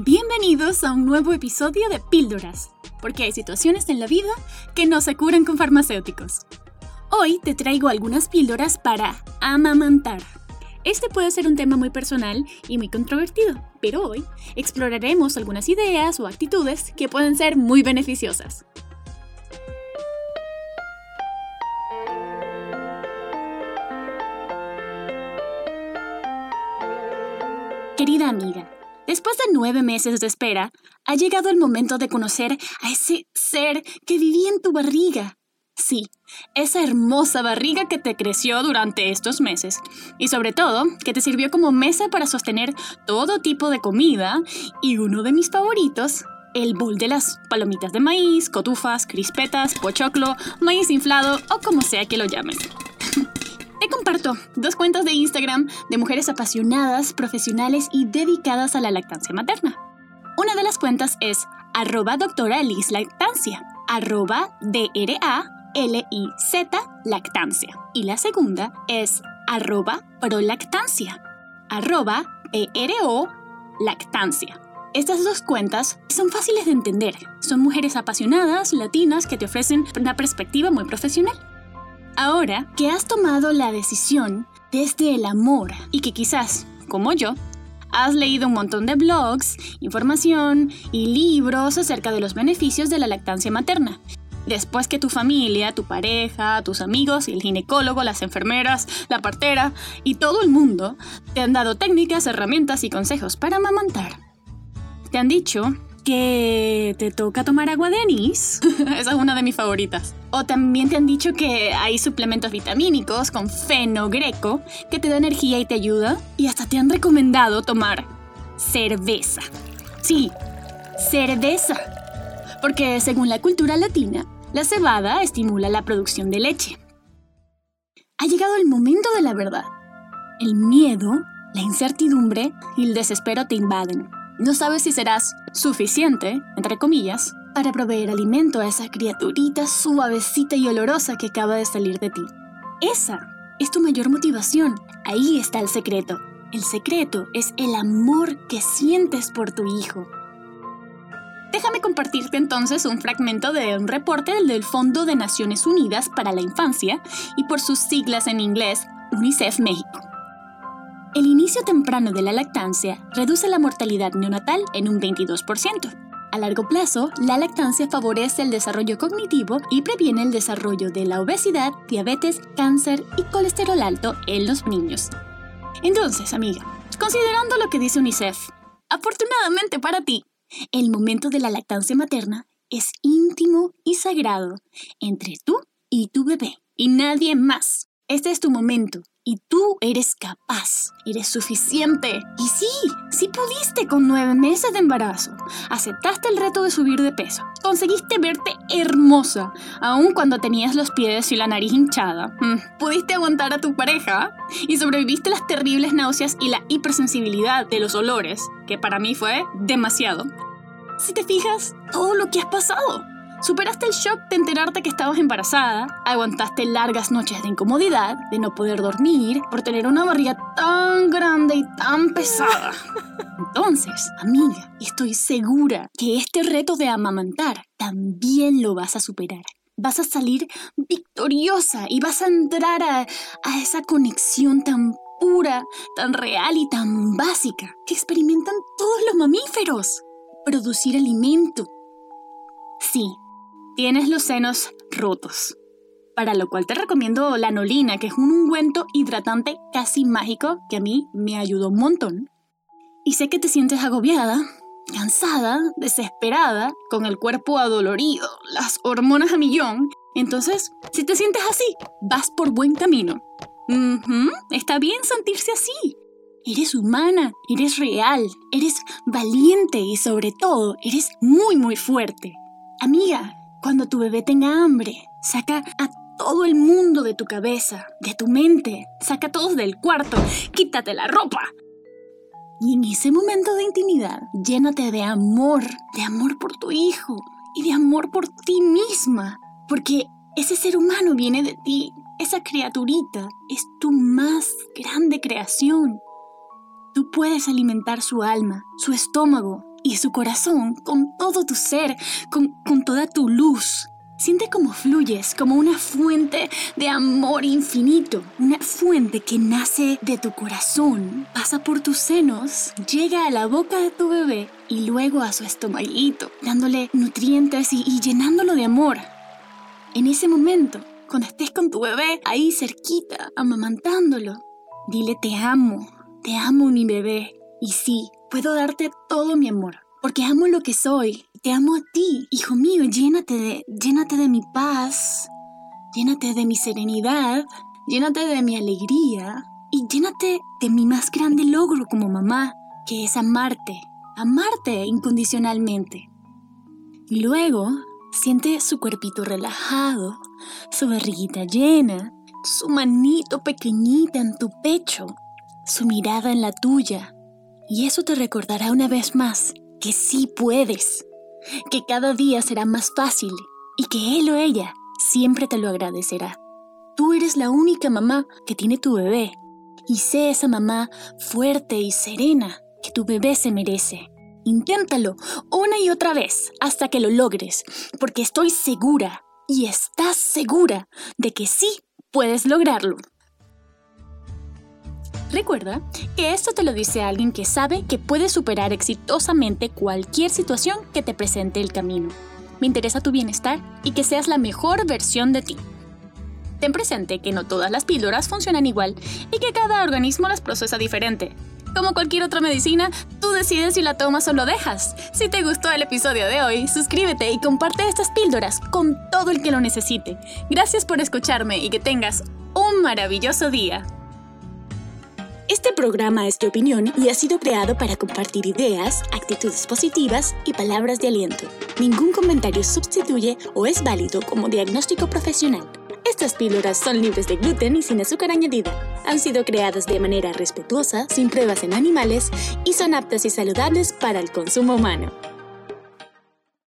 Bienvenidos a un nuevo episodio de Píldoras, porque hay situaciones en la vida que no se curan con farmacéuticos. Hoy te traigo algunas píldoras para amamantar. Este puede ser un tema muy personal y muy controvertido, pero hoy exploraremos algunas ideas o actitudes que pueden ser muy beneficiosas. Querida amiga, Después de nueve meses de espera, ha llegado el momento de conocer a ese ser que vivía en tu barriga. Sí, esa hermosa barriga que te creció durante estos meses y sobre todo que te sirvió como mesa para sostener todo tipo de comida y uno de mis favoritos, el bol de las palomitas de maíz, cotufas, crispetas, pochoclo, maíz inflado o como sea que lo llames. Dos cuentas de Instagram de mujeres apasionadas, profesionales y dedicadas a la lactancia materna. Una de las cuentas es arroba doctora Liz Lactancia, arroba D-R-A-L-I-Z Lactancia. Y la segunda es arroba prolactancia, arroba P-R-O Lactancia. Estas dos cuentas son fáciles de entender. Son mujeres apasionadas, latinas, que te ofrecen una perspectiva muy profesional. Ahora que has tomado la decisión desde el amor y que quizás, como yo, has leído un montón de blogs, información y libros acerca de los beneficios de la lactancia materna. Después que tu familia, tu pareja, tus amigos, el ginecólogo, las enfermeras, la partera y todo el mundo te han dado técnicas, herramientas y consejos para amamantar. Te han dicho que te toca tomar agua de anís. Esa es una de mis favoritas. O también te han dicho que hay suplementos vitamínicos con fenogreco que te da energía y te ayuda. Y hasta te han recomendado tomar cerveza. Sí, cerveza. Porque según la cultura latina, la cebada estimula la producción de leche. Ha llegado el momento de la verdad. El miedo, la incertidumbre y el desespero te invaden. No sabes si serás suficiente, entre comillas, para proveer alimento a esa criaturita suavecita y olorosa que acaba de salir de ti. Esa es tu mayor motivación. Ahí está el secreto. El secreto es el amor que sientes por tu hijo. Déjame compartirte entonces un fragmento de un reporte del Fondo de Naciones Unidas para la Infancia y por sus siglas en inglés, UNICEF México. El inicio temprano de la lactancia reduce la mortalidad neonatal en un 22%. A largo plazo, la lactancia favorece el desarrollo cognitivo y previene el desarrollo de la obesidad, diabetes, cáncer y colesterol alto en los niños. Entonces, amiga, considerando lo que dice UNICEF, afortunadamente para ti, el momento de la lactancia materna es íntimo y sagrado entre tú y tu bebé, y nadie más. Este es tu momento y tú eres capaz, eres suficiente. Y sí, sí pudiste con nueve meses de embarazo. Aceptaste el reto de subir de peso. Conseguiste verte hermosa, aun cuando tenías los pies y la nariz hinchada. Mm, pudiste aguantar a tu pareja y sobreviviste las terribles náuseas y la hipersensibilidad de los olores, que para mí fue demasiado. Si te fijas, todo lo que has pasado Superaste el shock de enterarte que estabas embarazada, aguantaste largas noches de incomodidad, de no poder dormir, por tener una barriga tan grande y tan pesada. Entonces, amiga, estoy segura que este reto de amamantar también lo vas a superar. Vas a salir victoriosa y vas a entrar a, a esa conexión tan pura, tan real y tan básica que experimentan todos los mamíferos. Producir alimento. Sí, tienes los senos rotos. Para lo cual te recomiendo la nolina, que es un ungüento hidratante casi mágico que a mí me ayudó un montón. Y sé que te sientes agobiada, cansada, desesperada, con el cuerpo adolorido, las hormonas a millón. Entonces, si te sientes así, vas por buen camino. está bien sentirse así. Eres humana, eres real, eres valiente y sobre todo, eres muy muy fuerte. Amiga, cuando tu bebé tenga hambre, saca a todo el mundo de tu cabeza, de tu mente, saca a todos del cuarto, quítate la ropa. Y en ese momento de intimidad, llénate de amor, de amor por tu hijo y de amor por ti misma, porque ese ser humano viene de ti, esa criaturita es tu más grande creación. Tú puedes alimentar su alma, su estómago, y su corazón con todo tu ser, con, con toda tu luz. Siente cómo fluyes, como una fuente de amor infinito, una fuente que nace de tu corazón, pasa por tus senos, llega a la boca de tu bebé y luego a su estomaguito, dándole nutrientes y, y llenándolo de amor. En ese momento, cuando estés con tu bebé ahí cerquita, amamantándolo, dile te amo, te amo mi bebé. Y sí, puedo darte todo mi amor, porque amo lo que soy. Te amo a ti, hijo mío, llénate de, llénate de mi paz, llénate de mi serenidad, llénate de mi alegría y llénate de mi más grande logro como mamá, que es amarte, amarte incondicionalmente. Y luego siente su cuerpito relajado, su barriguita llena, su manito pequeñita en tu pecho, su mirada en la tuya. Y eso te recordará una vez más que sí puedes, que cada día será más fácil y que él o ella siempre te lo agradecerá. Tú eres la única mamá que tiene tu bebé y sé esa mamá fuerte y serena que tu bebé se merece. Inténtalo una y otra vez hasta que lo logres, porque estoy segura y estás segura de que sí puedes lograrlo. Recuerda que esto te lo dice alguien que sabe que puedes superar exitosamente cualquier situación que te presente el camino. Me interesa tu bienestar y que seas la mejor versión de ti. Ten presente que no todas las píldoras funcionan igual y que cada organismo las procesa diferente. Como cualquier otra medicina, tú decides si la tomas o lo dejas. Si te gustó el episodio de hoy, suscríbete y comparte estas píldoras con todo el que lo necesite. Gracias por escucharme y que tengas un maravilloso día. Este programa es de opinión y ha sido creado para compartir ideas, actitudes positivas y palabras de aliento. Ningún comentario sustituye o es válido como diagnóstico profesional. Estas píldoras son libres de gluten y sin azúcar añadida. Han sido creadas de manera respetuosa, sin pruebas en animales y son aptas y saludables para el consumo humano.